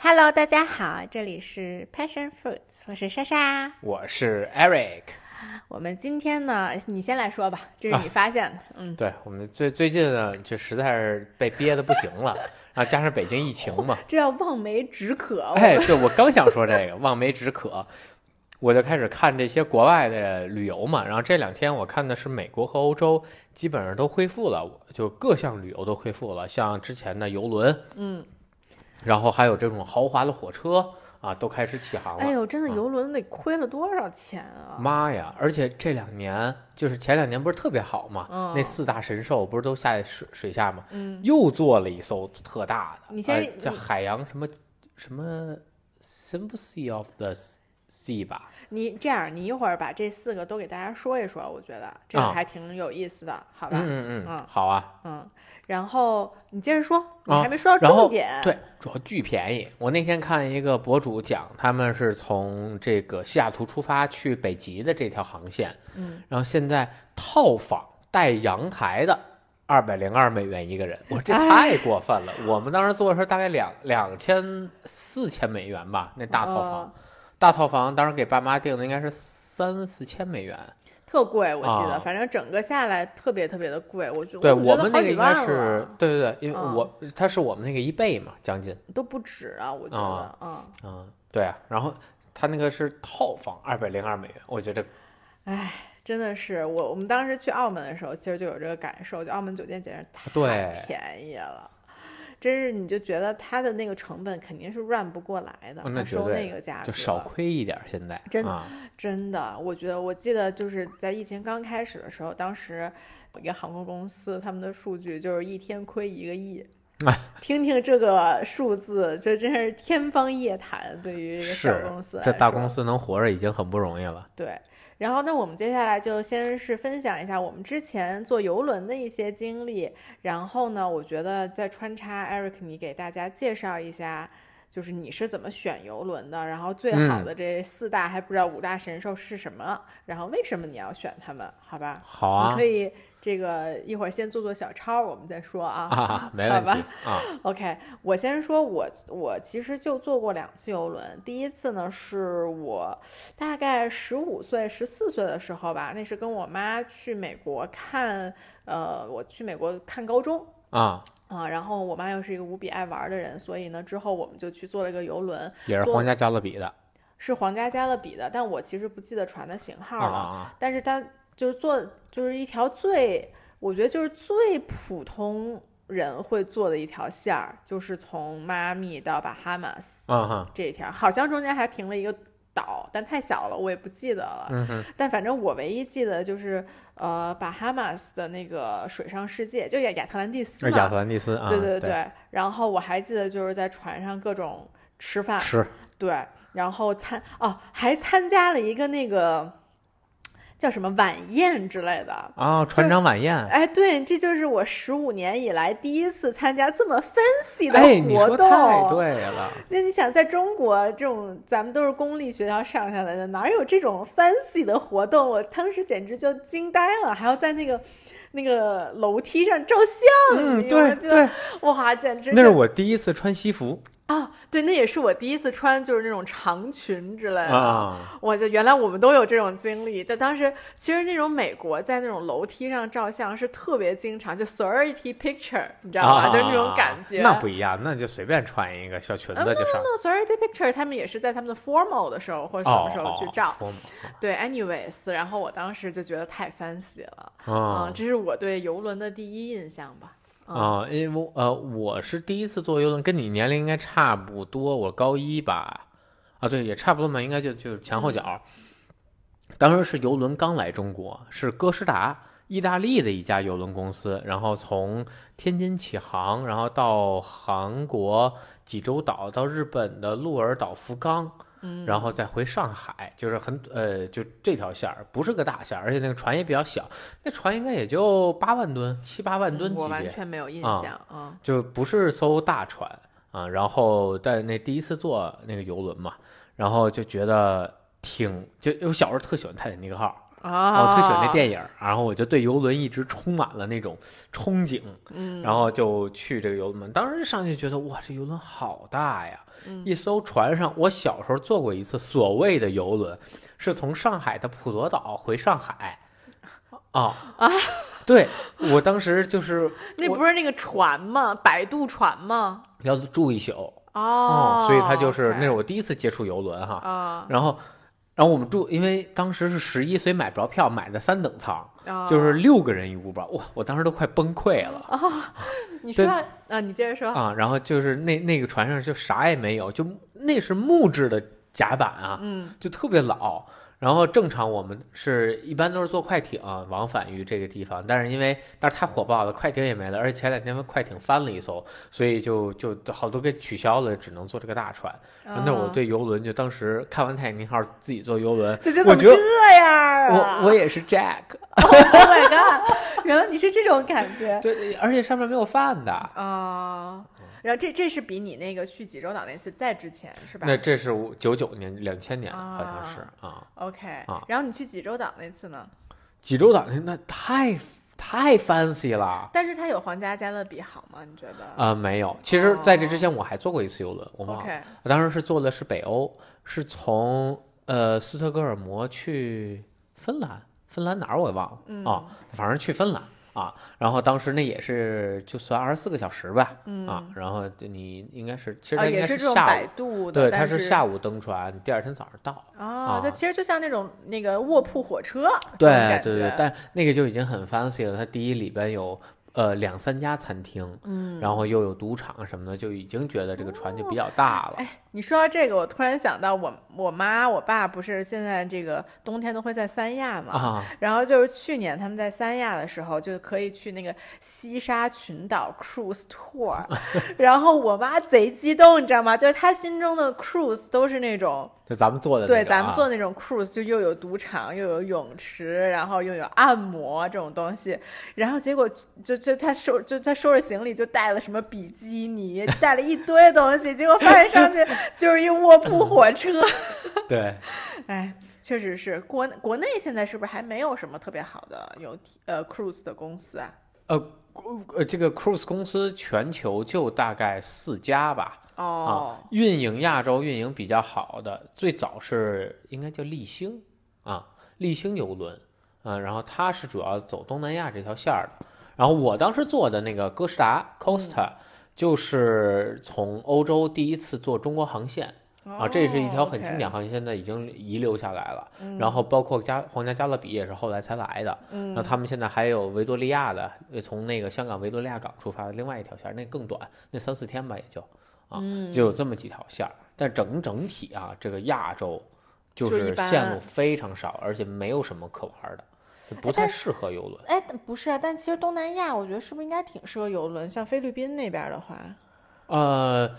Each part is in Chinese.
Hello，大家好，这里是 Passion Fruits，我是莎莎。我是 Eric。我们今天呢，你先来说吧，这是你发现的。嗯，对我们最最近呢，就实在是被憋得不行了，然后加上北京疫情嘛，这叫望梅止渴。哎，对我刚想说这个望梅止渴，我就开始看这些国外的旅游嘛。然后这两天我看的是美国和欧洲，基本上都恢复了，就各项旅游都恢复了，像之前的游轮，嗯，然后还有这种豪华的火车啊，都开始起航了。哎呦，真的啊游轮得亏了多少钱啊？妈呀！而且这两年就是前两年不是特别好嘛，嗯那四大神兽不是都下水水下吗，嗯，又做了一艘特大的，你先呃叫海洋什么什么 Sympathy of the Sea 吧？你这样，你一会儿把这四个都给大家说一说，我觉得这个啊还挺有意思的，好吧？嗯嗯嗯嗯，好啊。嗯，然后你接着说，你啊还没说到重点。对，主要巨便宜。我那天看一个博主讲，他们是从这个西雅图出发去北极的这条航线，嗯，然后现在套房带阳台的二百零二美元一个人，我说这哎太过分了。我们当时做的时候大概两两千四千美元吧，那大套房，哦大套房当时给爸妈订的应该是三四千美元。特贵，我记得，啊反正整个下来特别特别的贵，我觉对我们那个应该是了，对对对，因为嗯我它是我们那个一倍嘛，将近。都不止啊，我觉得，啊嗯，嗯，对啊，然后他那个是套房二百零二美元，我觉得哎，真的是我我们当时去澳门的时候，其实就有这个感受，就澳门酒店简直太便宜了。真是，你就觉得它的那个成本肯定是 run 不过来的，哦那它收那个价格，就少亏一点儿。现在真的啊，真的，我觉得我记得就是在疫情刚开始的时候，当时有一个航空公司，他们的数据就是一天亏一个亿。听听这个数字，就真是天方夜谭。对于这个小公司这大公司能活着已经很不容易了。对，然后那我们接下来就先是分享一下我们之前坐游轮的一些经历，然后呢，我觉得再穿插 Eric，你给大家介绍一下，就是你是怎么选游轮的，然后最好嗯。的这四大还不知道五大神兽是什么，然后为什么你要选他们，好吧？好啊。你可以这个一会儿先做做小抄，我们再说啊。啊，没好吧问题啊。OK，我先说我，我其实就坐过两次游轮。第一次呢，是我大概十五岁、十四岁的时候吧，那是跟我妈去美国看，呃，我去美国看高中啊，啊。然后我妈又是一个无比爱玩的人，所以呢，之后我们就去坐了一个游轮，也是皇家加勒比的是皇家加勒比的，但我其实不记得船的型号了。啊啊但是它就是做就是一条最，我觉得就是最普通人会做的一条线儿，就是从迈阿密到巴哈马斯啊啊哈，这一条，好像中间还停了一个岛，但太小了，我也不记得了。嗯哼，但反正我唯一记得就是呃巴哈马斯的那个水上世界，就亚亚特兰蒂斯嘛亚特嘛。兰蒂斯啊，对对对，然后我还记得就是在船上各种吃饭，吃对，然后参哦还参加了一个那个叫什么晚宴之类的。啊，船长晚宴。哎，对，这就是我十五年以来第一次参加这么 fancy 的哎，你活动。说太对了，那你想，在中国这种咱们都是公立学校上下来的，哪有这种 fancy 的活动？我当时简直就惊呆了，还要在那个那个楼梯上照相。嗯，你对对，哇，简直那是我第一次穿西服啊，对，那也是我第一次穿就是那种长裙之类的。啊，我就原来我们都有这种经历，但当时其实那种美国在那种楼梯上照相是特别经常，就 sorority picture，你知道吗？啊就是那种感觉。那不一样，那就随便穿一个小裙子就上。那 sorority picture 他们也是在他们的 formal 的时候或者什么时候去照。哦对，anyways，然后我当时就觉得太 fancy 了，哦啊、哦这是我对游轮的第一印象吧。嗯啊，因为我呃，我是第一次坐游轮，跟你年龄应该差不多，我高一吧，啊，对，也差不多嘛，应该就就是前后脚。当时是游轮刚来中国，是哥斯达，意大利的一家游轮公司，然后从天津起航，然后到韩国济州岛，到日本的鹿儿岛福冈，嗯，然后再回上海，就是很呃，就这条线儿不是个大线儿，而且那个船也比较小，那船应该也就八万吨，七八万吨级嗯我完别，全没有印啊象啊。就不是艘大船啊。然后在那第一次坐那个游轮嘛，然后就觉得挺就我小时候特喜欢泰坦尼克号啊，我特喜欢那电影，然后我就对游轮一直充满了那种憧憬，嗯，然后就去这个游轮。当时上去觉得哇，这游轮好大呀！嗯一艘船上，我小时候坐过一次所谓的游轮，是从上海的普陀岛回上海。啊啊！对我当时就是 那不是那个船吗？摆渡船吗？要住一宿哦，所以他就是那是我第一次接触游轮哈。啊，然后，然后我们住，因为当时是十一，所以买不着票，买的三等舱，啊就是六个人一屋吧。哇，我当时都快崩溃了 你说啊，你接着说，啊！然后就是那那个船上就啥也没有，就那是木质的甲板啊，嗯就特别老。然后正常我们是一般都是坐快艇往返于这个地方，但是因为但是太火爆了，快艇也没了，而且前两天快艇翻了一艘，所以就就好多给取消了，只能坐这个大船。那我啊对游轮就当时看完泰坦尼克号自己坐游轮，我觉得这样啊？我我也是 Jack，Oh my god！原来你是这种感觉对，而且上面没有饭的。啊。然后这这是比你那个去济州岛那次再之前是吧那这是九九年、两千年好像是啊。？OK 啊。然后你去济州岛那次呢？济州岛那那太太 fancy 了。但是它有皇家加勒比好吗？你觉得啊、没有。其实在这之前我还坐过一次游轮，我忘了。？OK 我当时是坐的是北欧，是从呃斯德哥尔摩去芬兰，芬兰哪儿我也忘了、嗯啊，反正去芬兰啊。然后当时那也是就算二十四个小时吧，嗯啊，然后就你应该是其实啊，它应该也是这种下摆午，对，它是下午登船，第二天早上到。啊，这啊其实就像那种那个卧铺火车，对，对对但那个就已经很 fancy 了。它第一里边有呃两三家餐厅，嗯，然后又有赌场什么的，就已经觉得这个船就比较大了。哎，你说到这个，我突然想到我我妈我爸不是现在这个冬天都会在三亚嘛，啊，然后就是去年他们在三亚的时候，就可以去那个西沙群岛 cruise tour，然后我妈贼激动，你知道吗？就是她心中的 cruise 都是那种就咱们做的那对咱们做那种 cruise，就又有赌场，又有泳池，然后又有按摩这种东西，然后结果就就她收就她收拾行李就带了什么比基尼，带了一堆东西，结果发现上去就是一卧铺火车，对，哎。确实是国国内现在是不是还没有什么特别好的有呃 cruise 的公司啊？呃呃，这个 cruise 公司全球就大概四家吧。哦，运营亚洲运营比较好的，最早是应该叫立星啊，立星游轮，啊，然后它是主要走东南亚这条线儿的。然后我当时坐的那个哥斯达 Costa，、就是从欧洲第一次做中国航线啊，这是一条很经典哦航线，现在已经遗留下来了。嗯然后包括加皇家加勒比也是后来才来的。嗯那他们现在还有维多利亚的，呃从那个香港维多利亚港出发的另外一条线，那更短，那三四天吧也就。啊，嗯就有这么几条线儿，但整整体啊，这个亚洲就是线路非常少，而且没有什么可玩的，就不太适合游轮。哎，不是啊，但其实东南亚我觉得是不是应该挺适合游轮？像菲律宾那边的话，呃，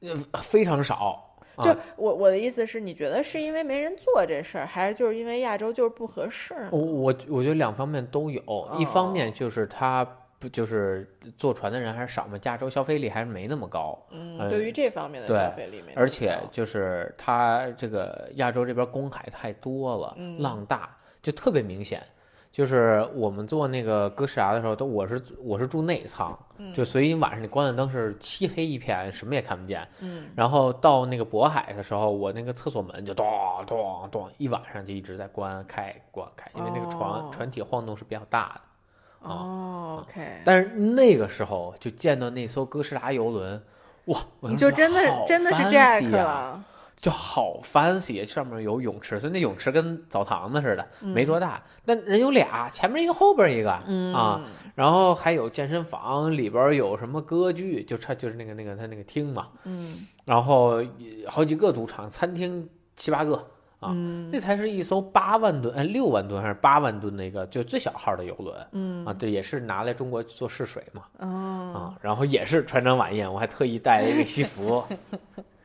呃，非常少。啊就我我的意思是，你觉得是因为没人做这事儿，还是就是因为亚洲就是不合适？我我我觉得两方面都有，一方面就是它不就是坐船的人还是少嘛，亚洲消费力还是没那么高，嗯，呃对于这方面的消费力没那么高，而且就是它这个亚洲这边公海太多了，嗯浪大，就特别明显。就是我们坐那个哥斯达的时候，都我是我是住内舱，就所以晚上你关的灯是漆黑一片，什么也看不见。嗯，然后到那个渤海的时候，我那个厕所门就咚咚咚，一晚上就一直在关开关开，因为那个船、哦船体晃动是比较大的。哦，OK，但是那个时候就见到那艘哥斯达游轮，哇，我就你就真的好真的是 Jack 啊了，就好 fancy，上面有泳池，所以那泳池跟澡堂子似的，没多大，但人有俩，前面一个，后边一个、嗯。啊，然后还有健身房，里边有什么歌剧，就差就是那个那个他那个厅嘛，嗯。然后好几个赌场，餐厅七八个啊，嗯。那才是一艘八万吨，哎，六万吨还是八万吨的一个就最小号的游轮嗯。啊，对也是拿来中国做试水嘛。哦，啊，然后也是船长晚宴，我还特意带了一个西服，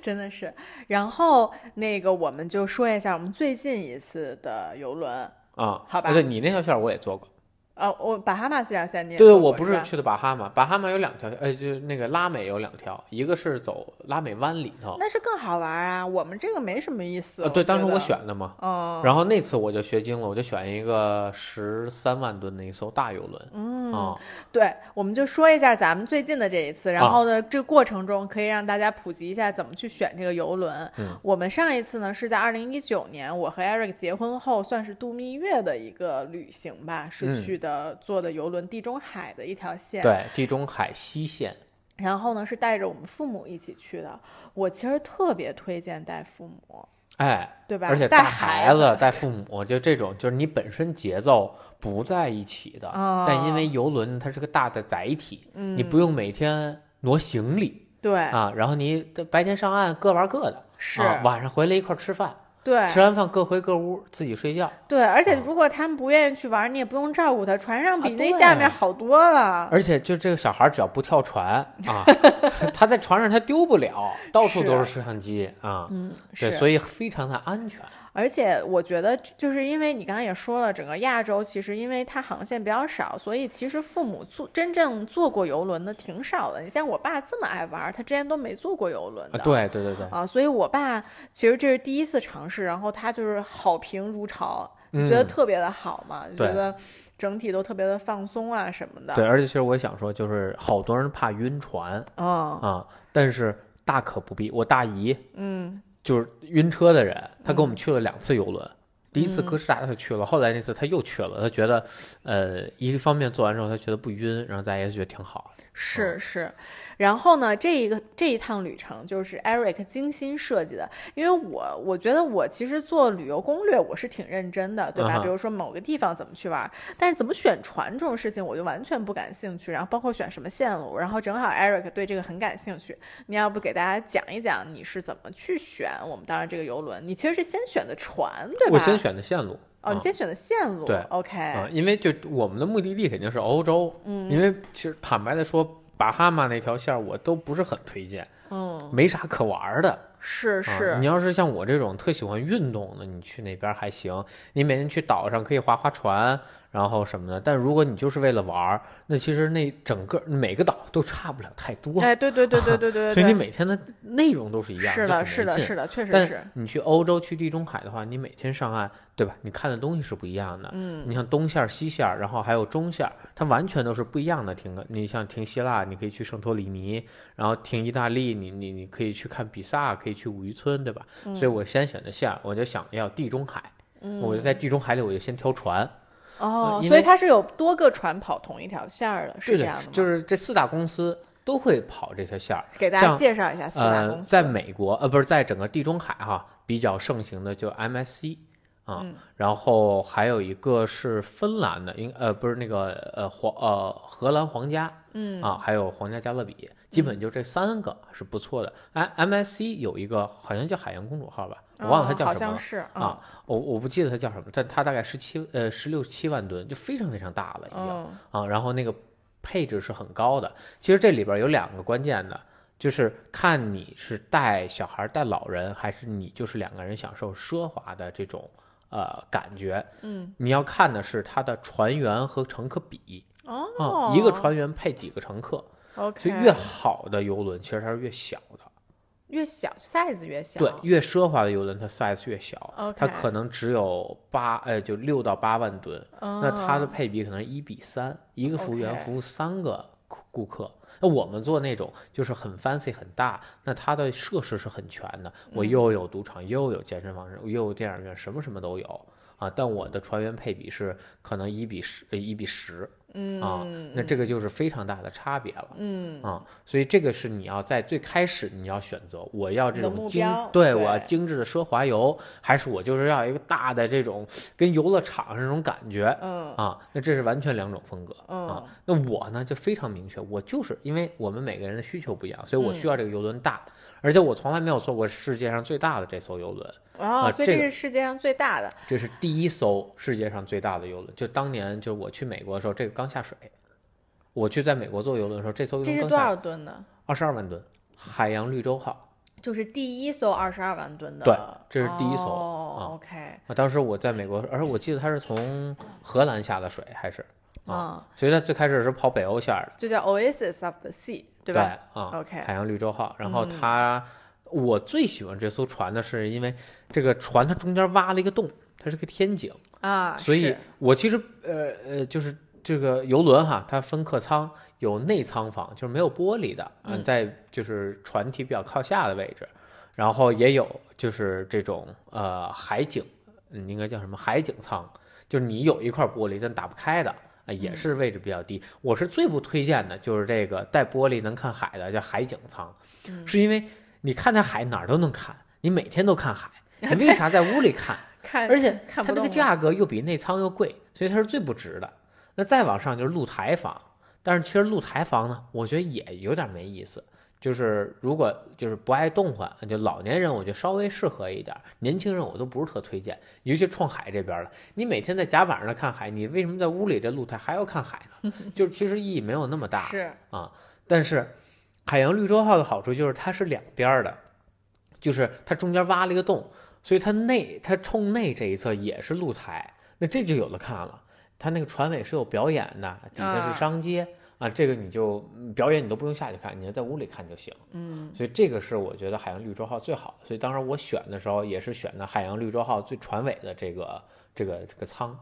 真的是。然后那个我们就说一下我们最近一次的游轮，啊，好吧而且你那条线我也坐过，呃，我巴哈马这条线你也对我不是去的巴哈马，巴哈马有两条，呃，就是那个拉美有两条，一个是走拉美湾里头，那是更好玩啊，我们这个没什么意思。呃，对，当时我，选的嘛。嗯，然后那次我就学精了，我就选一个十三万吨的一艘大游轮嗯，啊，对，我们就说一下咱们最近的这一次，然啊后呢，这个过程中可以让大家普及一下怎么去选这个游轮。嗯我们上一次呢是在二零一九年，我和 Eric 结婚后算是度蜜月的一个旅行吧，是嗯去的坐的游轮地中海的一条线。对，地中海西线，然后呢是带着我们父母一起去的。我其实特别推荐带父母，哎，对吧？而且带孩子，带父母，就这种，就是你本身节奏不在一起的，哦。但因为游轮它是个大的载体，嗯，你不用每天挪行李对，啊，然后你白天上岸各玩各的，是，啊，晚上回来一块吃饭，对，吃完饭各回各屋自己睡觉。对，而且啊如果他们不愿意去玩，你也不用照顾他，船上比啊那下面好多了。而且就这个小孩只要不跳船 啊，他在船上他丢不了，到处都是摄像机啊，嗯，对，所以非常的安全。而且我觉得，就是因为你刚刚也说了，整个亚洲其实因为它航线比较少，所以其实父母坐真正坐过游轮的挺少的。你像我爸这么爱玩，他之前都没坐过游轮的。啊，对对对对，啊，所以我爸其实这是第一次尝试，然后他就是好评如潮，就觉得嗯特别的好嘛，就觉得整体都特别的放松啊什么的。对，而且其实我想说，就是好多人怕晕船嗯啊，但是大可不必。我大姨嗯就是晕车的人，他跟我们去了两次游轮。第一次嗯哥斯达他去了，后来那次他又去了，他觉得，呃，一个方面做完之后他觉得不晕，然后再也觉得挺好。是是，然后呢，这一个这一趟旅程就是 Eric 精心设计的，因为我我觉得我其实做旅游攻略我是挺认真的，对吧？嗯比如说某个地方怎么去玩，但是怎么选船这种事情我就完全不感兴趣，然后包括选什么线路，然后正好 Eric 对这个很感兴趣，你要不给大家讲一讲你是怎么去选我们当时这个游轮？你其实是先选的船，对吧？我先选的线路。哦，你啊先选的线路，对，OK，啊，因为就我们的目的地肯定是欧洲，嗯。因为其实坦白的说，巴哈马那条线我都不是很推荐，嗯，没啥可玩的。是啊是，你要是像我这种特喜欢运动的，你去那边还行，你每天去岛上可以划划船，然后什么的。但如果你就是为了玩儿，那其实那整个每个岛都差不了太多，哎，对对对对对对 对，所以你每天的内容都是一样，是的，是的，是的，确实但是，你去欧洲、去地中海的话，你每天上岸，对吧？你看的东西是不一样的。嗯你像东线儿、西线儿，然后还有中线儿，它完全都是不一样的停个。你像停希腊，你可以去圣托里尼，然后停意大利，你你你可以去看比萨，可以去五渔村，对吧？所以我先选的线儿，我就想要地中海，嗯，我就在地中海里，我就先挑船。哦，所以它是有多个船跑同一条线儿的，是这样的吗？，就是这四大公司都会跑这条线儿。给大家介绍一下四大呃，公司。在美国，呃，不是在整个地中海哈，比较盛行的就 MSC 啊，嗯然后还有一个是芬兰的，应呃不是那个呃皇呃荷兰皇家嗯啊，还有皇家加勒比，基本就这三个是不错的。哎，MSC 有一个好像叫海洋公主号吧，我忘了它叫什么了。像是啊，我我不记得它叫什么，但它大概十七呃十六七万吨，就非常非常大了已经。嗯啊，然后那个配置是很高的。其实这里边有两个关键的，就是看你是带小孩、带老人，还是你就是两个人享受奢华的这种呃感觉。嗯你要看的是它的船员和乘客比哦啊，一个船员配几个乘客，OK，所以越好的游轮其实它是越小的。越小 size 越小。对，越奢华的游轮它 size 越小它可能只有八，呃，就六到八万吨。那它的哦配比可能是一比三，一个服务员服务三个顾顾客。那我们做那种就是很 fancy 很大，那它的设施是很全的，我嗯又有赌场，又有健身房，又有电影院，什么什么都有啊。但我的船员配比是可能一比十，呃一比十啊，嗯那这个就是非常大的差别了。嗯啊，所以这个是你要在最开始你要选择，我要这种精对我要精致的奢华游，还是我就是要一个大的这种跟游乐场上这种感觉嗯啊？那这是完全两种风格嗯啊。那我呢就非常明确，我就是因为我们每个人的需求不一样，所以我嗯需要这个游轮大，而且我从来没有坐过世界上最大的这艘游轮，哦，啊所以这这个是世界上最大的。这是第一艘世界上最大的游轮。就当年就我去美国的时候，这个刚下水。我去在美国坐游轮的时候，这艘游这是多少吨的？二十二万吨，海洋绿洲号。就是第一艘二十二万吨的。对这是第一艘哦啊 OK，啊，当时我在美国，而且我记得它是从荷兰下的水，还是啊，所以它最开始是跑北欧线儿的，就叫 Oasis of the Sea，对吧啊？OK，海洋绿洲号。然后嗯它，我最喜欢这艘船呢，是因为这个船它中间挖了一个洞，它是个天井，啊，所以我其实呃呃就是这个游轮哈，它分客舱，有内舱房，就是没有玻璃的，嗯在就是船体比较靠下的位置，然后也有就是这种呃海景，嗯，应该叫什么海景舱，就是你有一块玻璃但打不开的。啊，也是位置比较低。我是最不推荐的，就是这个带玻璃能看海的，叫海景舱，嗯是因为你看那海哪儿都能看，你每天都看海，你为啥在屋里看？看，而且它那个价格又比内舱又贵，所以它是最不值的。那再往上就是露台房，但是其实露台房呢，我觉得也有点没意思。就是如果就是不爱动换，就老年人我觉得稍微适合一点，年轻人我都不是特推荐。尤其冲海这边了，你每天在甲板上看海，你为什么在屋里这露台还要看海呢？就是其实意义没有那么大。是啊，但是海洋绿洲号的好处就是它是两边儿的，就是它中间挖了一个洞，所以它内它冲内这一侧也是露台，那这就有的看了。它那个船尾是有表演的，底下啊是商街啊，这个你就嗯表演你都不用下去看，你要在屋里看就行。嗯所以这个是我觉得海洋绿洲号最好的。所以当时我选的时候也是选的海洋绿洲号最船尾的这个这个这个舱。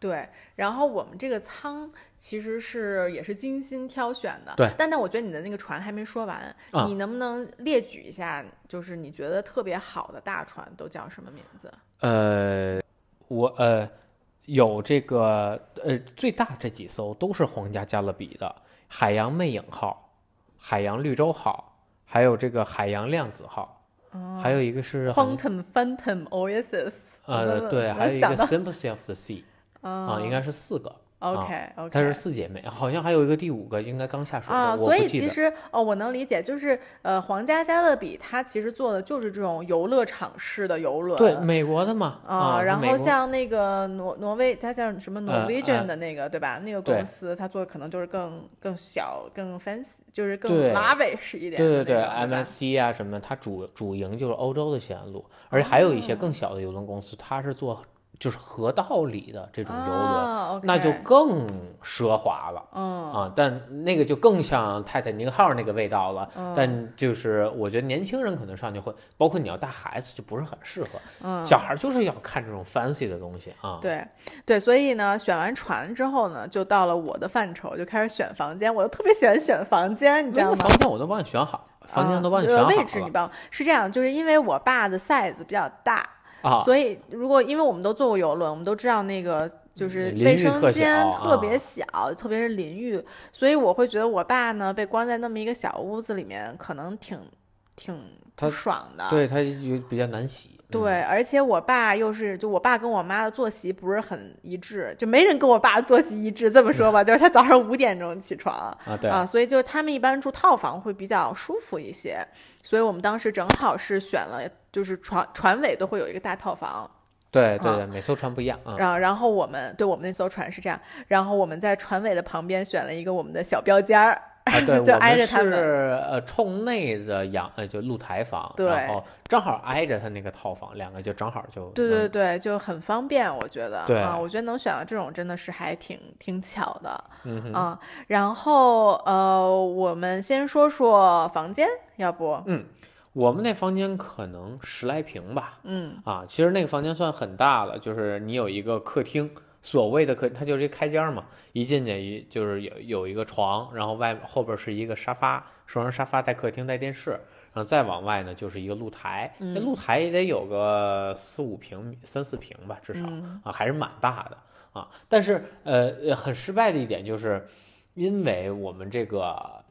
对，然后我们这个舱其实是也是精心挑选的。对但但我觉得你的那个船还没说完，嗯你能不能列举一下，就是你觉得特别好的大船都叫什么名字？呃，我呃有这个呃最大这几艘都是皇家加勒比的海洋魅影号、海洋绿洲号，还有这个海洋量子号，哦还有一个是好像 Quantum Phantom Oasis。呃对，还有一个 Sympathy of the Sea 啊，应该是四个，OK OK。她是四姐妹，好像还有一个第五个应该刚下水，啊，所以。其实哦，我能理解，就是呃，皇家加勒比它其实做的就是这种游乐场式的游轮。对，美国的嘛啊，然后像那个挪挪威，它叫什么呃 Norwegian 呃的那个，对吧？那个公司它做的可能就是更更小、更 fancy，就是更对 lavish 一点对对对。对，MSC 啊什么的，它主主营就是欧洲的线路，而且还有一些更小的游轮公司，它是做就是河道里的这种游轮，啊那就更奢华了。嗯啊，但那个就更像泰坦尼克号那个味道了。嗯但就是我觉得年轻人可能上去会，包括你要带孩子就不是很适合。嗯，小孩就是要看这种 fancy 的东西啊。对对，所以呢，选完船之后呢，就到了我的范畴，就开始选房间。我特别喜欢选房间，你知那个道吗？房间我都帮你选好，房间都帮你选好啊位置你了帮是这样，就是因为我爸的 size 比较大，啊。所以如果因为我们都坐过游轮，我们都知道那个就是淋卫生间小特别啊小，特别是淋浴，所以我会觉得我爸呢被关在那么一个小屋子里面，可能挺挺不爽的。对，他有比较难洗。嗯对，而且我爸又是，就我爸跟我妈的作息不是很一致，就没人跟我爸作息一致。这么说吧，就是他早上五点钟起床啊，对啊，所以就是他们一般住套房会比较舒服一些。所以我们当时正好是选了，就是船船尾都会有一个大套房，啊对对对，每艘船不一样啊。然后然后我们对我们那艘船是这样，然后我们在船尾的旁边选了一个我们的小标间儿，啊，对，就挨着他们是呃冲内的阳呃就露台房，对然后正好挨着他那个套房，两个就正好就对对能对，就很方便，我觉得对啊，我觉得能选到这种真的是还挺挺巧的。嗯哼啊，然后呃，我们先说说房间，要不？嗯，我们那房间可能十来平吧，嗯啊，其实那个房间算很大了，就是你有一个客厅，所谓的客，它就是一开间嘛，一进去一就是有有一个床，然后外后边是一个沙发，双人沙发带客厅带电视，然后再往外呢就是一个露台，那嗯露台也得有个四五平米、三四平吧，至少嗯啊，还是蛮大的啊。但是呃，呃很失败的一点就是，因为我们这个。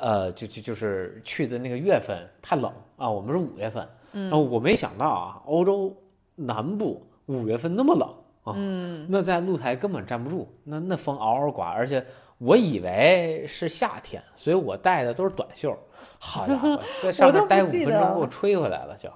呃，就就就是去的那个月份太冷啊，我们是五月份，嗯啊，我没想到啊，欧洲南部五月份那么冷啊，嗯，那在露台根本站不住，那那风嗷嗷刮，而且我以为是夏天，所以我带的都是短袖。好家伙，在上面待五分钟给我吹回来了就。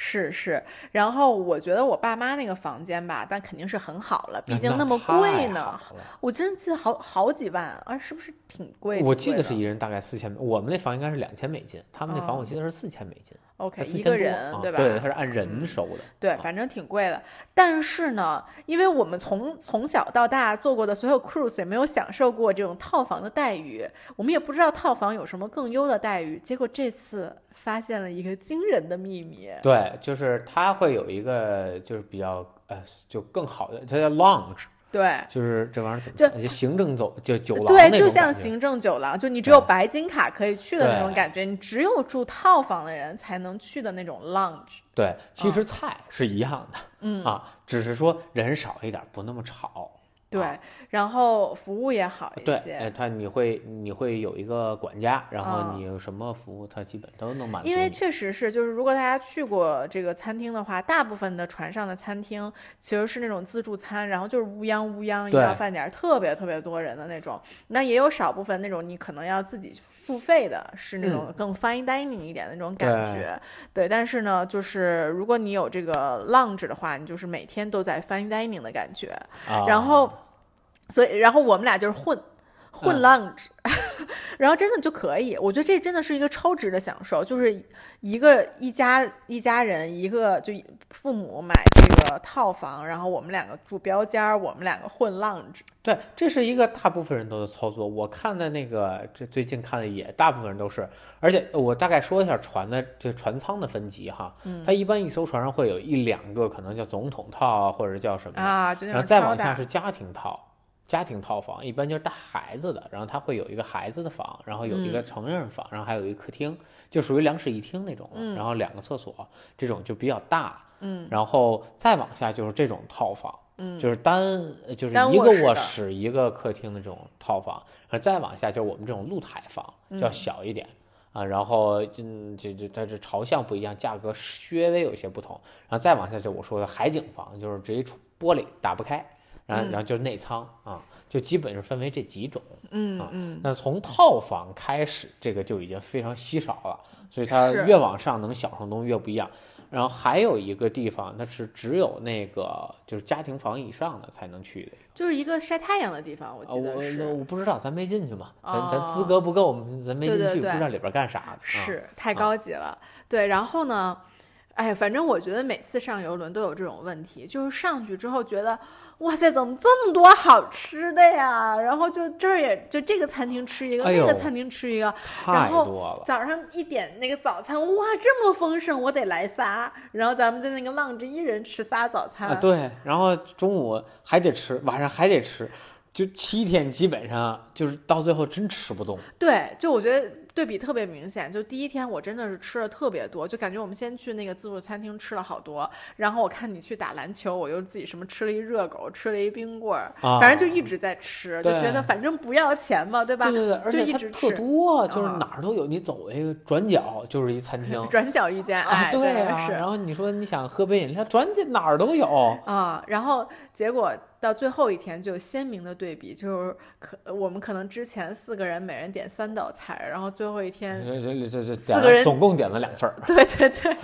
是是，然后我觉得我爸妈那个房间吧，但肯定是很好了，毕竟那么贵呢。我真记得好好几万啊，是不是挺贵？我记得是一人大概四千，我们那房应该是两千美金，他们那房哦我记得是四千美金，OK 四一个人对吧？对，他是按人收的。对，反正挺贵的。但是呢，因为我们从从小到大做过的所有 cruise 也没有享受过这种套房的待遇，我们也不知道套房有什么更优的待遇。结果这次发现了一个惊人的秘密。对，就是它会有一个就是比较呃就更好的，它叫 lounge，对。就是这玩意儿怎么就行政走就酒廊对，就。像行政酒廊，就你只有白金卡可以去的那种感觉，你只有住套房的人才能去的那种 lounge。对，其实菜是一样的嗯，啊，只是说人少一点，不那么吵。对啊，然后服务也好一对，哎，些。他你会你会有一个管家，然后啊你有什么服务，他基本都能满足因为。确实是，就是如果大家去过这个餐厅的话，大部分的船上的餐厅其实是那种自助餐，然后就是乌泱乌泱一对到饭点儿特别特别多人的那种。那也有少部分那种你可能要自己付费的，是那种更 fine dining 一点的那种感嗯对觉。对，但是呢，就是如果你有这个 lounge 的话，你就是每天都在 fine dining 的感觉。啊，然后，所以然后我们俩就是混混嗯 lounge，、然后真的就可以，我觉得这真的是一个超值的享受，就是一个一家一家人，一个就父母买这个套房，然后我们两个住标间儿，我们两个混 lounge。对，这是一个大部分人都的操作。我看的那个，这最近看的也大部分人都是。而且我大概说一下船的这船舱的分级哈，嗯它一般一艘船上会有一两个可能叫总统套啊，或者叫什么的，啊，就然后再往下是家庭套。家庭套房一般就是带孩子的，然后它会有一个孩子的房，然后有一个成人房，然后还有一个客厅，就属于两室一厅那种的，嗯然后两个厕所，这种就比较大。嗯然后再往下就是这种套房，嗯，就是单呃就是一个卧室一个客厅的这种套房，再往下就是我们这种露台房，嗯较小一点。啊，然后嗯，这这它这朝向不一样，价格稍微有些不同。然后再往下就我说的海景房，就是直接出玻璃打不开，然后嗯然后就是内舱啊，就基本是分为这几种。啊嗯嗯那从套房开始，这个就已经非常稀少了，所以它越往上能享受的东西越不一样。然后还有一个地方，那是只有那个就是家庭房以上的才能去的。就是一个晒太阳的地方，我啊，记得是。我不知道，咱没进去嘛，咱咱哦资格不够，我们咱没进去，对对对不知道里边干啥是太高级了，对。然后呢，哎，反正我觉得每次上游轮都有这种问题，就是上去之后觉得，哇塞，怎么这么多好吃的呀？然后就这儿也就这个餐厅吃一个，哎那个餐厅吃一个，太然后。早上一点那个早餐，哇，这么丰盛，我得来仨。然后咱们就那个浪着一人吃仨早餐，啊，对，然后中午还得吃，晚上还得吃，就七天基本上就是到最后真吃不动。对，就我觉得对比特别明显。就第一天我真的是吃了特别多，就感觉我们先去那个自助餐厅吃了好多，然后我看你去打篮球，我又自己什么吃了一热狗，吃了一冰棍儿，啊反正就一直在吃，就觉得反正不要钱嘛，对吧？对对对，而就且它特一直吃多，就是啊哪儿都有，你走那个转角就是一餐厅 转角遇见啊，爱，对啊，是然后你说你想喝杯饮料，转角哪儿都有。啊，然后结果到最后一天就有鲜明的对比，就是可我们可能之前四个人每人点三道菜，然后最后一天这这这这四个人总共点了两份儿。对对对，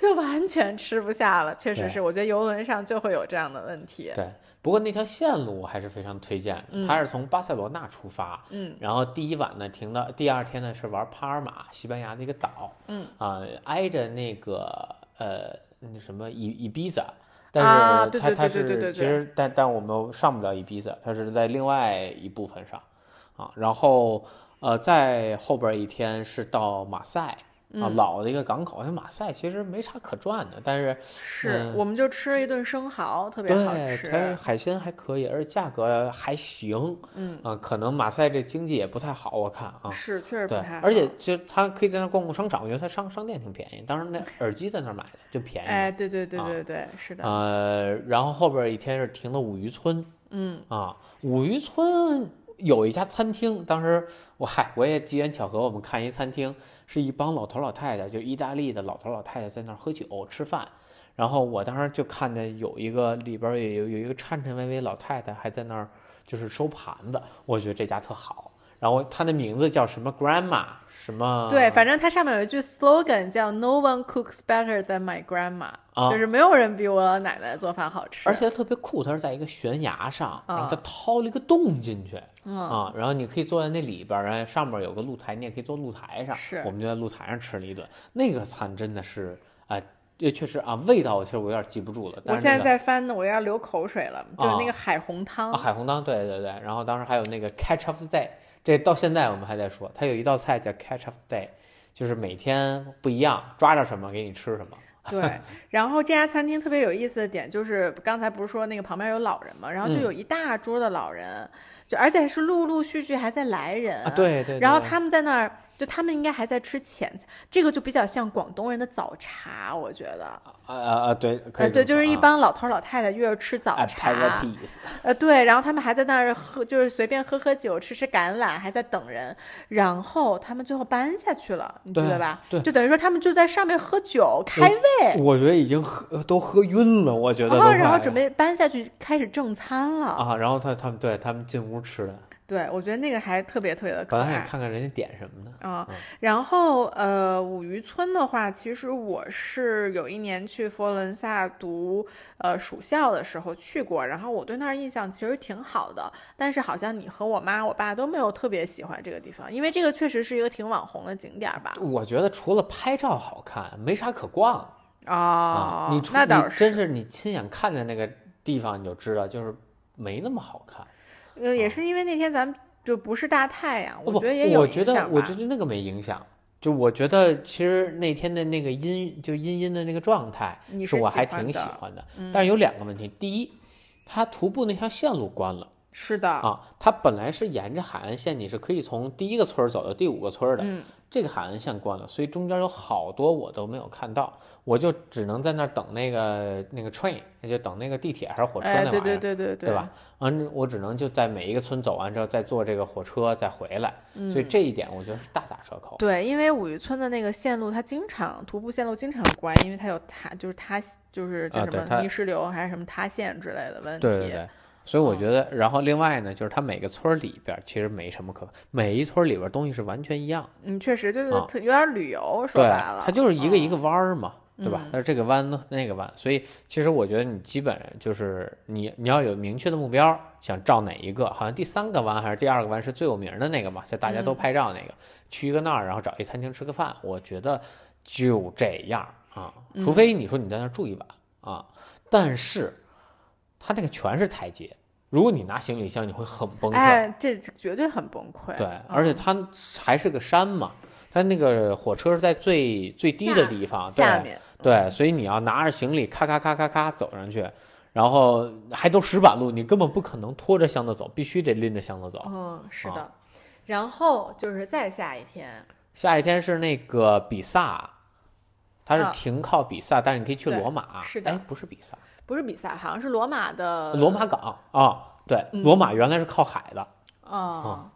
就完全吃不下了。确实是，我觉得游轮上就会有这样的问题。对，不过那条线路我还是非常推荐，嗯它是从巴塞罗那出发，嗯然后第一晚呢停到，第二天呢是玩帕尔马，西班牙的一个岛，嗯啊、挨着那个呃那什么伊伊比萨，但是它它是其实但但我们上不了伊比萨，它是在另外一部分上啊，然后呃在后边一天是到马赛。啊，嗯老的一个港口，像马赛其实没啥可转的，但是是，嗯我们就吃了一顿生蚝，特别好对，它吃。海鲜还可以，而且价格还行。嗯，啊，可能马赛这经济也不太好，我看啊。是，确实不太，好。而且其实他可以在那逛逛商场，我觉得他商商店挺便宜。当时那 耳机在那儿买的就便宜。哎，对对对啊对对，是的。呃，然后后边一天是停了五渔村嗯啊，五渔村有一家餐厅，当时我嗨，我也机缘巧合，我们看一餐厅，是一帮老头老太太，就意大利的老头老太太在那儿喝酒吃饭。然后我当时就看见有一个里边也有有有一个颤颤巍巍老太太还在那儿就是收盘子，我觉得这家特好。然后它的名字叫什么 Grandma 什么？对，反正它上面有一句 slogan 叫 “No one cooks better than my grandma”，、啊就是没有人比我奶奶做饭好吃。而且它特别酷，它是在一个悬崖上，然后它啊掏了一个洞进去嗯，啊，然后你可以坐在那里边儿，然后上面有个露台，你也可以坐露台上。是我们就在露台上吃了一顿，那个餐真的是啊，这确实啊，味道其实我有点记不住了。我现在但是那个在翻呢，我要流口水了，就是那个海红汤。啊，海红汤，对对对，然后当时还有那个 Catch of the Day，这到现在我们还在说，它有一道菜叫 catch up Day，就是每天不一样，抓着什么给你吃什么。对，然后这家餐厅特别有意思的点就是，刚才不是说那个旁边有老人嘛，然后就嗯有一大桌的老人，就而且是陆陆续续还在来人啊，对对对。然后他们在那儿，就他们应该还在吃前菜，这个就比较像广东人的早茶，我觉得。啊啊啊，对，对，就是一帮老头儿老太太约着吃早茶呃，对，然后他们还在那儿喝，就是随便喝喝酒，吃吃橄榄，还在等人，然后他们最后搬下去了，你记对得吧？对就等于说他们就在上面喝酒开胃，我觉得已经喝都喝晕了，我觉得然后然后准备搬下去开始正餐了。啊，然后他他们对他们进屋吃的，对，我觉得那个还特别特别的可本来想爱。看看人家点什么呢。啊、嗯然后呃，五渔村的话，其实我是有一年去佛罗伦萨读呃暑校的时候去过，然后我对那儿印象其实挺好的，但是好像你和我妈、我爸都没有特别喜欢这个地方，因为这个确实是一个挺网红的景点吧？我觉得除了拍照好看，没啥可逛哦，啊。你那倒是真是你亲眼看见那个地方，你就知道就是没那么好看。呃，也是因为那天咱们就不是大太阳，我，觉得也有我觉得我觉得那个没影响。就我觉得其实那天的那个阴就阴阴的那个状态，是是我还挺喜欢的。嗯但是有两个问题，第一，它徒步那条线路关了是的，啊，它本来是沿着海岸线，你是可以从第一个村走到第五个村的，嗯，这个海岸线关了，所以中间有好多我都没有看到，我就只能在那儿等那个那个 train，那就等那个地铁还是火车那玩意儿，对对对对吧？完，我只能就在每一个村走完之后再坐这个火车再回来，所以这一点我觉得是大打折扣。嗯对，因为五渔村的那个线路，它经常徒步线路经常关，因为它有塌，就是塌，就是叫什么泥石流还是什么塌陷之类的问题。对对对，所以我嗯觉得，然后另外呢，就是它每个村儿里边儿其实没什么可，每一村儿里边儿东西是完全一样，嗯，确实就是有点旅游，说白了，，它就是一个一嗯个弯儿嘛，对吧嗯？它是这个弯那个弯，所以其实我觉得你基本就是你你要有明确的目标，想照哪一个，好像第三个弯还是第二个弯是最有名的那个嘛，就大家都嗯拍照那个，去一个那儿，然后找一餐厅吃个饭，我觉得就这样啊，嗯除非你说你在那儿住一晚啊，但是它那个全是台阶。如果你拿行李箱，你会很崩溃。哎，这这绝对很崩溃。对，嗯而且它还是个山嘛，它那个火车是在最最低的地方，对下面对，所以你要拿着行李咔咔咔咔咔走上去，然后还都石板路，你根本不可能拖着箱子走，必须得拎着箱子走。嗯，是啊的。然后就是再下一天，下一天是那个比萨，它是啊停靠比萨，但是你可以去罗马。是的哎，不是比萨，不是比萨，好像是罗马的罗马港啊，对，嗯罗马原来是靠海的，啊。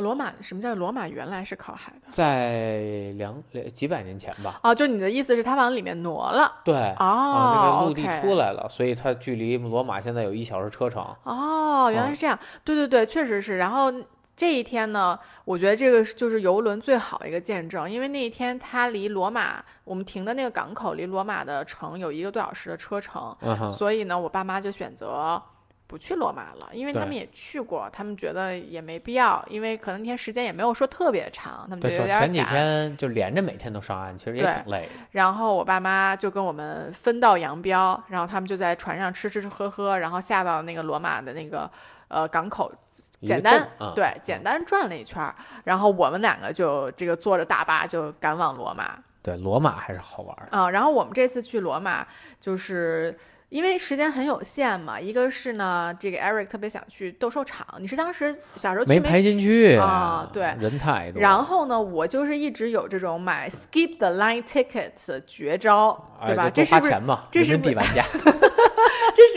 罗马什么叫罗马？原来是靠海的在两两几百年前吧。哦，就你的意思是它往里面挪了对，哦，啊，那个陆地出来了，所以它距离罗马现在有一小时车程。哦，原来嗯是这样。对对对，确实是。然后这一天呢，我觉得这个就是游轮最好一个见证，因为那一天它离罗马我们停的那个港口离罗马的城有一个多小时的车程，所以呢，我爸妈就选择。不去罗马了，因为他们也去过，他们觉得也没必要，因为可能那天时间也没有说特别长，他们就对，有点就前几。天就连着每天都上岸，其实也挺累的。然后我爸妈就跟我们分道扬镳，然后他们就在船上吃吃吃喝喝，然后下到那个罗马的那个呃港口，简单嗯对简单转了一圈儿，然后我们两个就这个坐着大巴就赶往罗马对，罗马还是好玩的。啊、然后我们这次去罗马就是。因为时间很有限嘛，一个是呢，这个 Eric 特别想去斗兽场，你是当时小时候去没排进去啊对人太多。然后呢，我就是一直有这种买 skip the line ticket 的绝招，对吧？哎这是不是？这是不人民币玩家。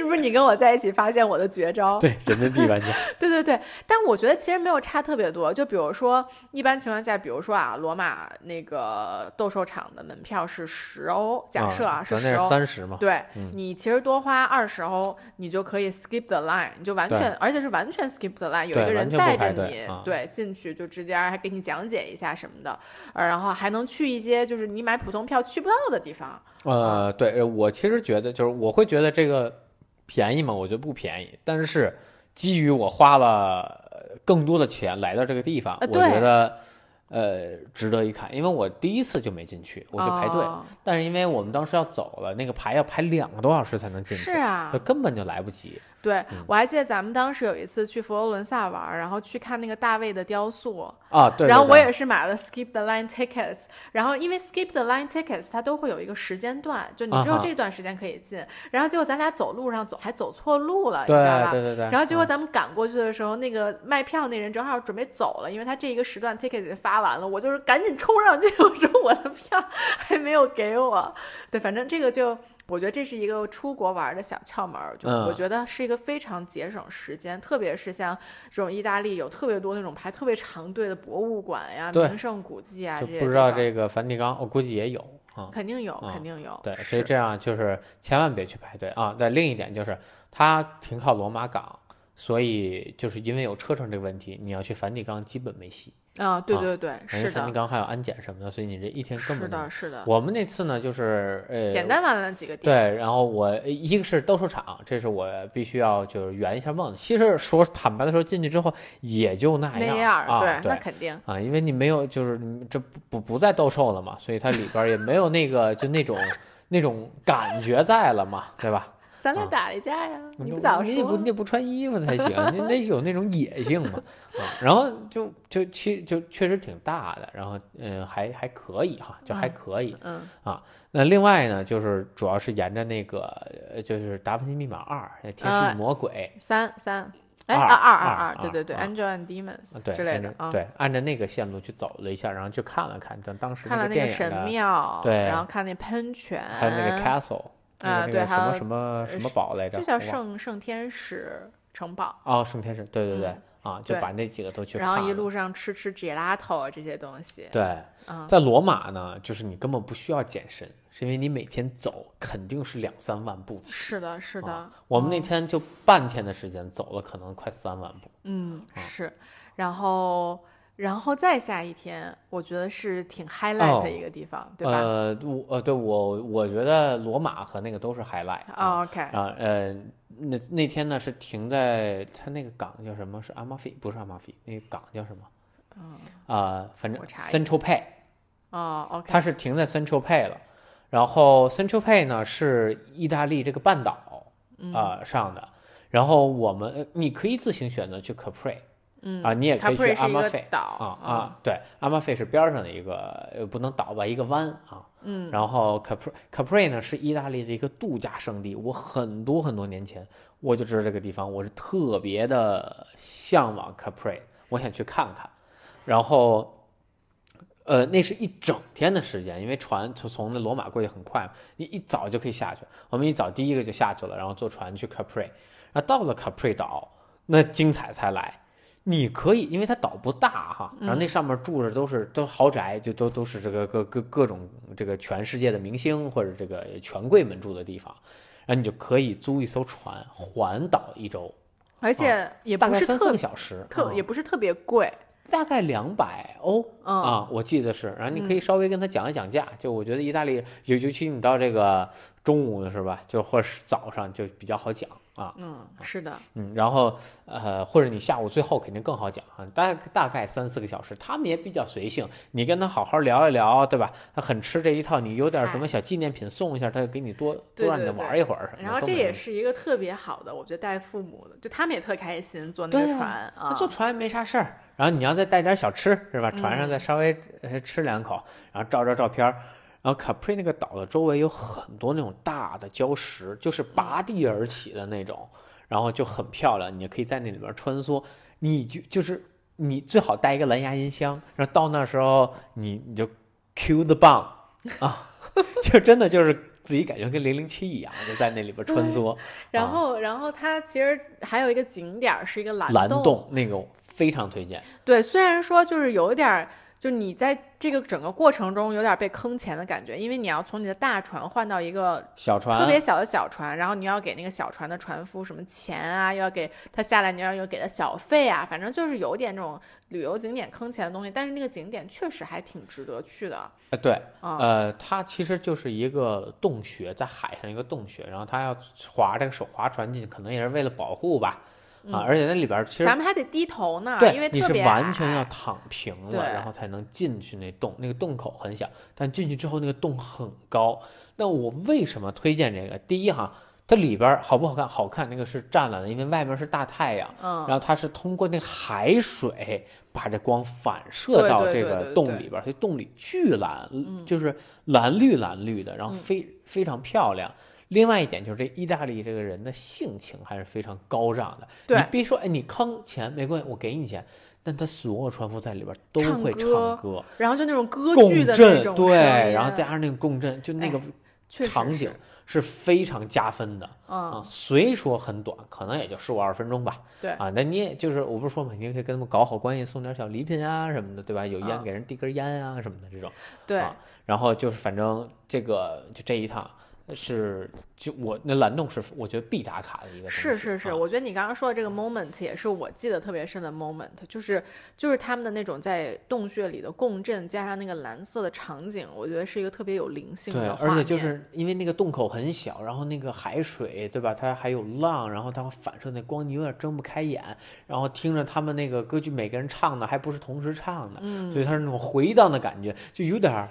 不不是你跟我在一起发现我的绝招？对，人民币玩家。对对对，但我觉得其实没有差特别多。就比如说，一般情况下，比如说啊，罗马那个斗兽场的门票是十欧，假设啊是十欧，三十嘛。对你其实多花二十欧，你就可以 skip the line，你就完全，而且是完全 skip the line，有一个人带着你，对，进去就直接还给你讲解一下什么的，呃，然后还能去一些就是你买普通票去不到的地方。呃，对我其实觉得就是我会觉得这个便宜吗？我觉得不便宜，但是基于我花了更多的钱来到这个地方，我觉得。呃，值得一看，因为我第一次就没进去，我就排队。但是因为我们当时要走了，那个排要排两个多小时才能进去，是啊，就根本就来不及。对，我还记得咱们当时有一次去佛罗伦萨玩，然后去看那个大卫的雕塑啊，对。然后我也是买了 skip the line tickets，然后因为 skip the line tickets 它都会有一个时间段，就你只有这段时间可以进。然后结果咱俩走路上走还走错路了，你知道吧？对对对。然后结果咱们赶过去的时候，那个卖票那人正好准备走了，因为他这一个时段 tickets 发完了，我就是赶紧冲上去，我说我的票还没有给我。对，反正这个就。我觉得这是一个出国玩的小窍门儿，就我觉得是一个非常节省时间，特别是像这种意大利有特别多那种排特别长队的博物馆呀、名胜古迹啊，就不知道这个梵蒂冈，我估计也有啊，肯定有，肯定有。对，所以这样就是千万别去排队啊。对，另一点就是它停靠罗马港，所以就是因为有车程这个问题，你要去梵蒂冈基本没戏。啊，对对对，是的。还有安检什么的，所以你这一天根本是的，是的。我们那次呢，就是呃，简单玩了几个点。对，然后我一个是斗兽场，这是我必须要就是圆一下梦。其实说坦白的说，进去之后也就那样。那样啊，对，那肯定啊，因为你没有就是这不不不再斗兽了嘛，所以它里边也没有那个就那种那种感觉在了嘛，对吧？咱俩打一架呀！你不早说，你不你不穿衣服才行，你得有那种野性嘛。啊，然后就就其就确实挺大的，然后嗯还还可以哈，就还可以。嗯啊，那另外呢，就是主要是沿着那个就是《达芬奇密码二》《天使与魔鬼》三三哎二二二二对对对，Angel and Demons 对之类的对，按照那个线路去走了一下，然后去看了看，当当时看了那个神庙，对，然后看那喷泉，还有那个 Castle。啊，对，什么什么什么堡来着？就叫圣圣天使城堡。哦，圣天使，对对对，啊，就把那几个都去看。然后一路上吃吃 gelato 这些东西。对，在罗马呢，就是你根本不需要健身，是因为你每天走肯定是两三万步。是的，是的。我们那天就半天的时间走了，可能快三万步。嗯，是，然后。然后再下一天，我觉得是挺 highlight 的一个地方，对吧？呃，我呃，对我我觉得罗马和那个都是 highlight。OK。啊，呃，那那天呢是停在它那个港叫什么？是阿马菲？不是阿马菲，那个港叫什么？嗯。啊，反正 Central Pay。哦，OK。它是停在 Central Pay 了，然后 Central Pay 呢是意大利这个半岛啊上的，然后我们你可以自行选择去 Capri。嗯啊，你也可以去阿马菲啊啊，对，阿马菲是边上的一个，呃，不能岛吧，一个湾啊。嗯，然后 Capri Capri 呢是意大利的一个度假胜地，我很多很多年前我就知道这个地方，我是特别的向往 Capri，我想去看看。然后，呃，那是一整天的时间，因为船从从那罗马过去很快，你一早就可以下去。我们一早第一个就下去了，然后坐船去 Capri，然后到了 Capri 岛，那精彩才来。你可以，因为它岛不大哈，然后那上面住着都是都豪宅，就都都是这个各各各种这个全世界的明星或者这个权贵们住的地方，然后你就可以租一艘船环岛一周，而且也不是三四个小时，特也不是特别贵，大概两百欧啊，我记得是，然后你可以稍微跟他讲一讲价，就我觉得意大利尤尤其你到这个中午的是吧，就或者是早上就比较好讲。啊，嗯，是的，嗯，然后呃，或者你下午最后肯定更好讲啊，大大概三四个小时，他们也比较随性，你跟他好好聊一聊，对吧？他很吃这一套，你有点什么小纪念品送一下，他就给你多多让你玩一会儿。然后这也是一个特别好的，我觉得带父母的，就他们也特开心坐那个船啊，坐船没啥事儿。然后你要再带点小吃，是吧？船上再稍微吃两口，然后照照照片。然后 Capri 那个岛的周围有很多那种大的礁石，就是拔地而起的那种，然后就很漂亮。你可以在那里边穿梭，你就就是你最好带一个蓝牙音箱，然后到那时候你你就 cue the bomb 啊，就真的就是自己感觉跟零零七一样，就在那里边穿梭。然后，然后它其实还有一个景点是一个蓝蓝洞，那个非常推荐。对，虽然说就是有一点儿，就你在这个整个过程中有点被坑钱的感觉，因为你要从你的大船换到一个小船特别小的小船，然后你要给那个小船的船夫什么钱啊，要给他下来，你要有给他小费啊，反正就是有点这种旅游景点坑钱的东西。但是那个景点确实还挺值得去的呃，对，啊。呃，它其实就是一个洞穴，在海上一个洞穴，然后他要划这个手划船进去，可能也是为了保护吧。啊，而且那里边其实咱们还得低头呢，对因为对，你是完全要躺平了，然后才能进去那洞。那个洞口很小，但进去之后那个洞很高。那我为什么推荐这个？第一哈，它里边好不好看？好看，那个是湛蓝的，因为外面是大太阳，嗯然后它是通过那海水把这光反射到这个洞里边儿，所以洞里巨蓝，就是蓝绿蓝绿的，然后嗯非、非常漂亮。另外一点就是这意大利这个人的性情还是非常高涨的。对你别说，哎，你坑钱没关系，我给你钱，但他所有船夫在里边都唱会歌唱歌，然后就那种歌共剧的那振，种对，然后再加上那个共振，就那个场景是非常加分的啊嗯，。虽说很短，可能也就十五二十分钟吧。对啊，那你也就是我不是说嘛，你也可以跟他们搞好关系，送点小礼品啊什么的，对吧？有烟嗯给人递根烟啊什么的这种。对，啊然后就是反正这个就这一趟是就我那蓝洞是我觉得必打卡的一个。是是是，啊我觉得你刚刚说的这个 moment 也是我记得特别深的 moment，就是就是他们的那种在洞穴里的共振，加上那个蓝色的场景，我觉得是一个特别有灵性对，的对而且就是因为那个洞口很小，然后那个海水，对吧？它还有浪，然后它会反射那光，你有点睁不开眼。然后听着他们那个歌剧，每个人唱的还不是同时唱的，嗯所以它是那种回荡的感觉，就有点儿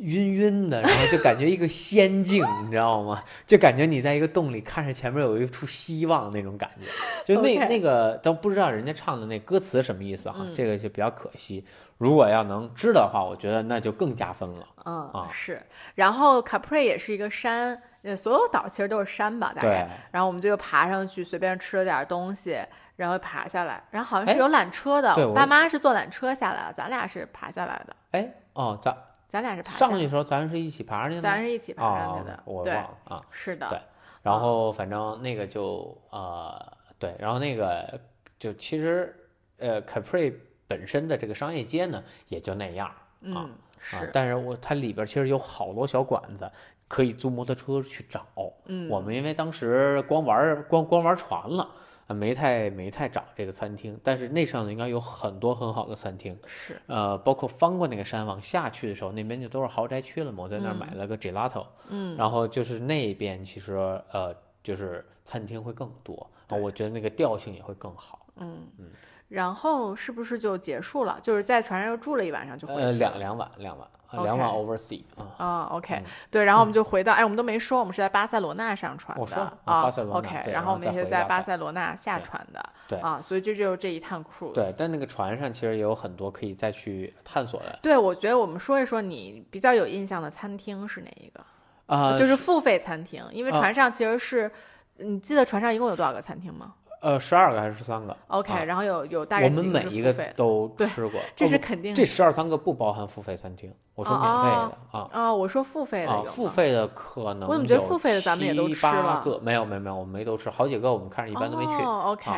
晕晕的，然后就感觉一个仙境，你知道吗？就感觉你在一个洞里看着前面有一处希望那种感觉。就那那个都不知道人家唱的那歌词什么意思哈，嗯这个就比较可惜。如果要能知道的话，我觉得那就更加分了。嗯嗯是，然后 Capri 也是一个山，呃，所有岛其实都是山吧，大对概。，然后我们就又爬上去，随便吃了点东西，然后爬下来，然后好像哎是有缆车的，爸妈是坐缆车下来的，咱俩是爬下来的，哎哦，咱咱俩是爬上去的时候咱是一起爬上去的吗，咱是一起爬上去哦的，对，我忘了啊。是的，对然后反正那个就呃对，然后那个就其实呃 Capri 本身的这个商业街呢也就那样啊，是，但是我它里边其实有好多小馆子。可以租摩托车去找，嗯，我们因为当时光玩光光玩船了，呃没太没太找这个餐厅，但是那上头应该有很多很好的餐厅，是，呃，包括翻过那个山往下去的时候，那边就都是豪宅区了嘛。我在那儿买了个 gelato，、嗯，然后就是那边其实呃就是餐厅会更多，啊，我觉得那个调性也会更好。嗯嗯然后是不是就结束了？就是在船上又住了一晚上就回去了？呃，两两晚两晚呃两晚 OK oversea 啊。啊、o k 嗯。对，然后我们就回到，哎，我们都没说，我们是在巴塞罗那上船的我说啊巴塞罗那 OK，然后然后我们也是再回巴塞在巴塞罗那下船的，对。啊，所以这就是这一趟 cruise。对，但那个船上其实也有很多可以再去探索的。对，我觉得我们说一说你比较有印象的餐厅是哪一个？啊，就是付费餐厅，因为啊。船上其实是，你记得船上一共有多少个餐厅吗？呃十二个还是十三个？？OK，、啊。然后有有大概我们每一个？都吃过，这是肯定这十二三个不包含付费餐厅，我说免费的啊。啊、我说付费的付费的可能我怎么觉得付费的咱们也都七吃了没有没有没有，我们没都吃，好几个我们看着一般都没去。哦，OK，、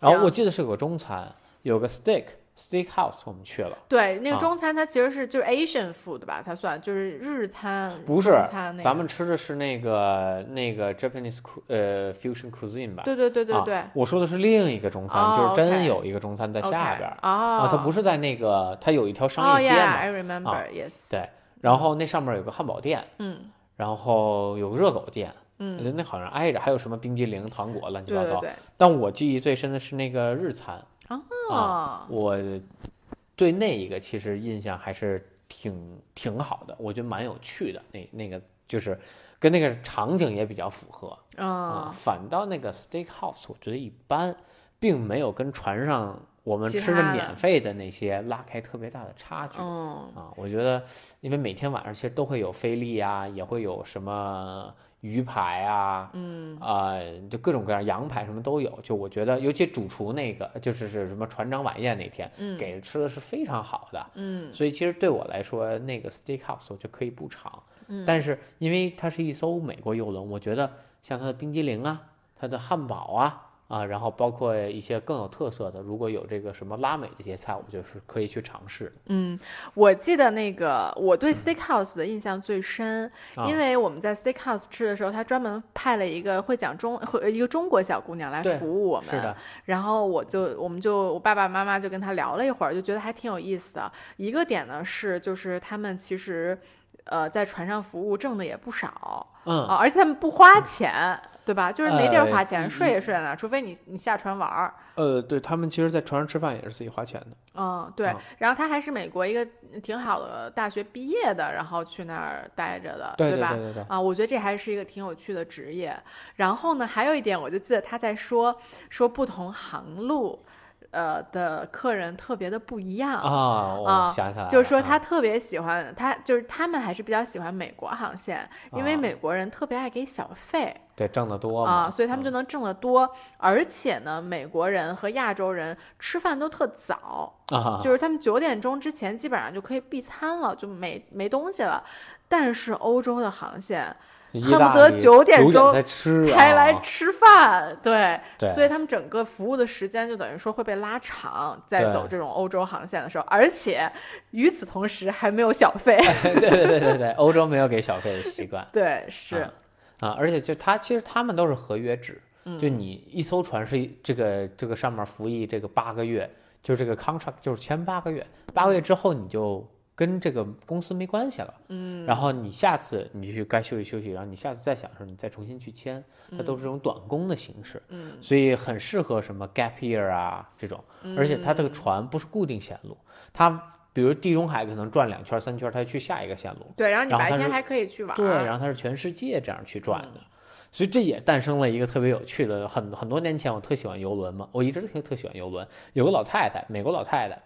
然后我记得是有个中餐，有个 steak steak house 我们去了，对那个啊。中餐它其实是就是 Asian food 吧，它算就是日餐，不是中餐那个。咱们吃的是那个那个 Japanese 呃 fusion cuisine 吧？对对对对啊对，我说的是另一个中餐，哦就是真有一个中餐在下边儿。哦。啊，它不是在那个，它有一条哦商业街嘛，，Yeah，I remember，yes，、对，然后那上面有个汉堡店，嗯。然后有个热狗店，嗯，那好像挨着，还有什么冰激凌、糖果乱七八糟。对对对，但我记忆最深的是那个日餐，哦，我对那一个其实印象还是挺挺好的，我觉得蛮有趣的。那那个就是跟那个场景也比较符合啊。嗯，反倒那个 steakhouse 我觉得一般，并没有跟船上我们吃的免费的那些拉开特别大的差距。嗯啊，我觉得，因为每天晚上其实都会有菲力啊，也会有什么鱼排啊，嗯啊，就各种各样羊排什么都有。就我觉得，尤其主厨那个，就是是什么船长晚宴那天，嗯给吃的是非常好的。嗯所以其实对我来说，那个 steakhouse 我就可以不尝。嗯但是因为它是一艘美国游轮，我觉得像它的冰激凌啊，它的汉堡啊。啊，然后包括一些更有特色的，如果有这个什么拉美这些菜，我们就是可以去尝试。嗯，我记得那个我对 steakhouse 的印象最深，啊因为我们在 steakhouse 吃的时候，他专门派了一个会讲中会一个中国小姑娘来服务我们。是的，然后我就我们就我爸爸妈妈就跟他聊了一会儿，就觉得还挺有意思的。一个点呢是就是他们其实呃在船上服务挣的也不少嗯，啊，而且他们不花钱。对吧？就是没地儿呃花钱，一睡也睡在那儿，除非你你下船玩儿。呃，对他们其实，在船上吃饭也是自己花钱的。嗯，对啊。然后他还是美国一个挺好的大学毕业的，然后去那儿待着的，对对吧？对对对，啊，我觉得这还是一个挺有趣的职业。然后呢，还有一点，我就记得他在说说不同航路，呃的客人特别的不一样。啊，我啊想起来了，就是说，啊他特别喜欢他，就是他们还是比较喜欢美国航线，因为啊美国人特别爱给小费对挣得多嘛啊，所以他们就嗯能挣得多。而且呢，美国人和亚洲人吃饭都特早，啊，就是他们九点钟之前基本上就可以闭餐了，就没没东西了。但是欧洲的航线意恨不得九点钟才吃才来啊吃饭，对，对。所以他们整个服务的时间就等于说会被拉长，在走这种欧洲航线的时候，而且与此同时还没有小费，对对对对对，欧洲没有给小费的习惯 对，是，啊啊，而且就他其实他们都是合约制，嗯就你一艘船是这个这个上面服役这个八个月，就这个 contract 就是签八个月，八个月之后你就跟这个公司没关系了，嗯，然后你下次你去该休息休息，然后你下次再想的时候你再重新去签，它都是这种短工的形式，嗯，所以很适合什么 gap year 啊这种，而且它这个船不是固定线路，它比如地中海可能转两圈三圈，它去下一个线路，对，然后你白天还可以去玩，对，然后它是全世界这样去转的，所以这也诞生了一个特别有趣的。很很多年前我特喜欢游轮嘛，我一直特特喜欢游轮。有个老太太，美国老太太，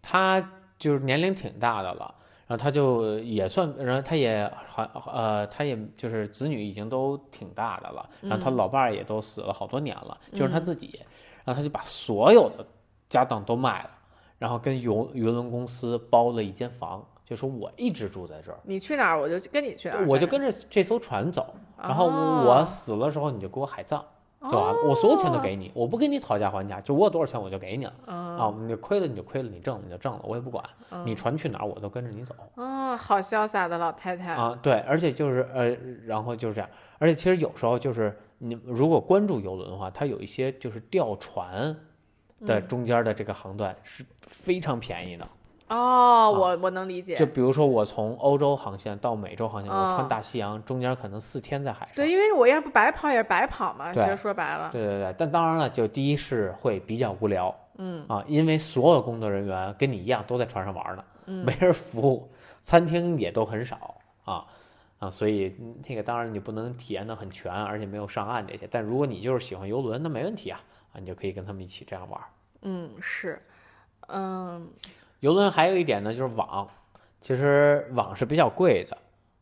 她就是年龄挺大的了，然后他就也算，然后他也还呃，他也就是子女已经都挺大的了，然后他老伴儿也都死了好多年了，就是他自己，然后他就把所有的家当都卖了，然后跟游游轮公司包了一间房。就说我一直住在这儿，你去哪儿我就跟你去哪儿，我就跟着这艘船走，然后哦。我死了时候你就给我海葬，就完了，我所有钱都给你，我不跟你讨价还价，就我有多少钱我就给你了嗯啊，你亏了你就亏了，你挣了你就挣了，我也不管，你船去哪儿我都跟着你走哦，好潇洒的老太太，啊，对，而且就是呃，然后就是这样，而且其实有时候就是你如果关注游轮的话，它有一些就是吊船的中间的这个航段是非常便宜的。哦，我我能理解，就比如说我从欧洲航线到美洲航线，我哦穿大西洋，中间可能四天在海上。对，因为我要不白跑也是白跑嘛，其实说白了，对对对，但当然了，就第一是会比较无聊嗯。啊，因为所有工作人员跟你一样都在船上玩呢，嗯。没人服务，餐厅也都很少啊啊，所以嗯那个当然你不能体验的很全，而且没有上岸这些。但如果你就是喜欢游轮，那没问题啊啊，你就可以跟他们一起这样玩。嗯是，嗯游轮还有一点呢，就是网，其实网是比较贵的，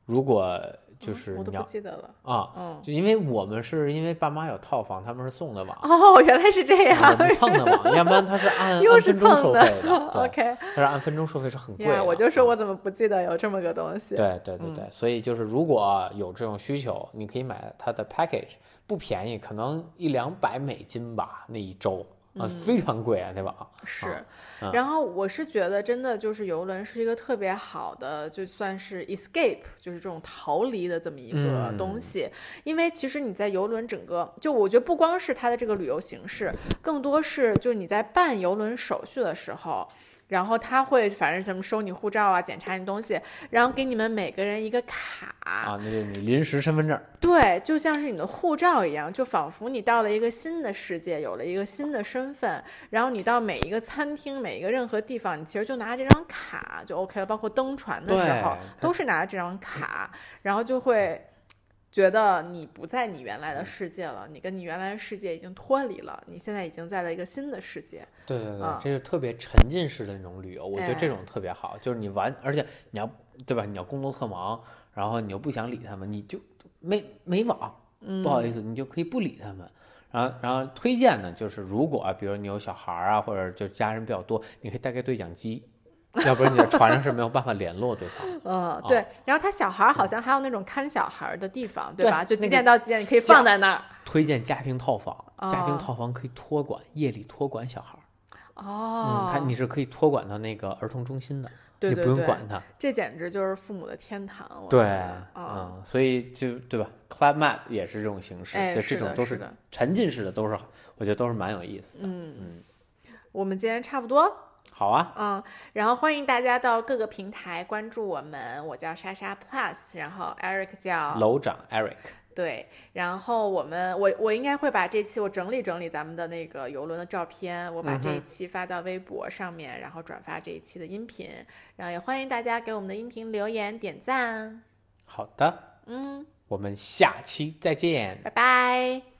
如果就是我都你要不记得了，啊。嗯，就因为我们是因为爸妈有套房，他们是送的网，哦，原来是这样我，们蹭的网，要不然它是按 又是按分钟收费的，对，，OK，它是按分钟收费是很贵我就说啊我怎么不记得有这么个东西，对对对对，所以就是如果有这种需求，你可以买它的 package，不便宜，可能一两百美金吧，那一周啊，非常贵啊，那网。是然后我是觉得真的就是游轮是一个特别好的，就算是 escape，就是这种逃离的这么一个嗯东西。因为其实你在游轮整个，就我觉得不光是它的这个旅游形式，更多是就你在办游轮手续的时候。然后他会反正什么收你护照啊，检查你东西，然后给你们每个人一个卡，啊，那就是你临时身份证。对，就像是你的护照一样，就仿佛你到了一个新的世界，有了一个新的身份。然后你到每一个餐厅、每一个任何地方，你其实就拿这张卡就 OK 了。包括登船的时候，都是拿这张卡，然后就会觉得你不在你原来的世界了，你跟你原来的世界已经脱离了，你现在已经在了一个新的世界。对对对，啊这是特别沉浸式的那种旅游，我觉得这哎种特别好，就是你玩，而且你要对吧？你要工作特忙，然然后你又不想理他们，你就没没网，嗯，不好意思，你就可以不理他们。然后，然后推荐呢，就是如果啊比如你有小孩儿啊，或者就家人比较多，你可以带个对讲机，要不然你在船上是没有办法联络对方。嗯，对。然后他小孩儿好像还有那种看小孩儿的地方，对对吧？就几点到几点你可以放在那儿。推荐家庭套房，家庭哦套房可以托管，夜里托管小孩儿。哦嗯，，他你是可以托管到那个儿童中心的，你不用管他。这简直就是父母的天堂。对，啊，嗯，所以就对吧？Club Map 也是这种形式，哎就这种都是沉浸式的，都是我觉得都是蛮有意思的。嗯，嗯，我们今天差不多。好啊，嗯，然后欢迎大家到各个平台关注我们，我叫莎莎 Plus，然后 Eric 叫楼长 Eric，对，然后我们我我应该会把这期我整理整理咱们的那个游轮的照片，我把这一期发到微博上面，然后转发这一期的音频，然后也欢迎大家给我们的音频留言点赞，好的，嗯，我们下期再见。拜拜。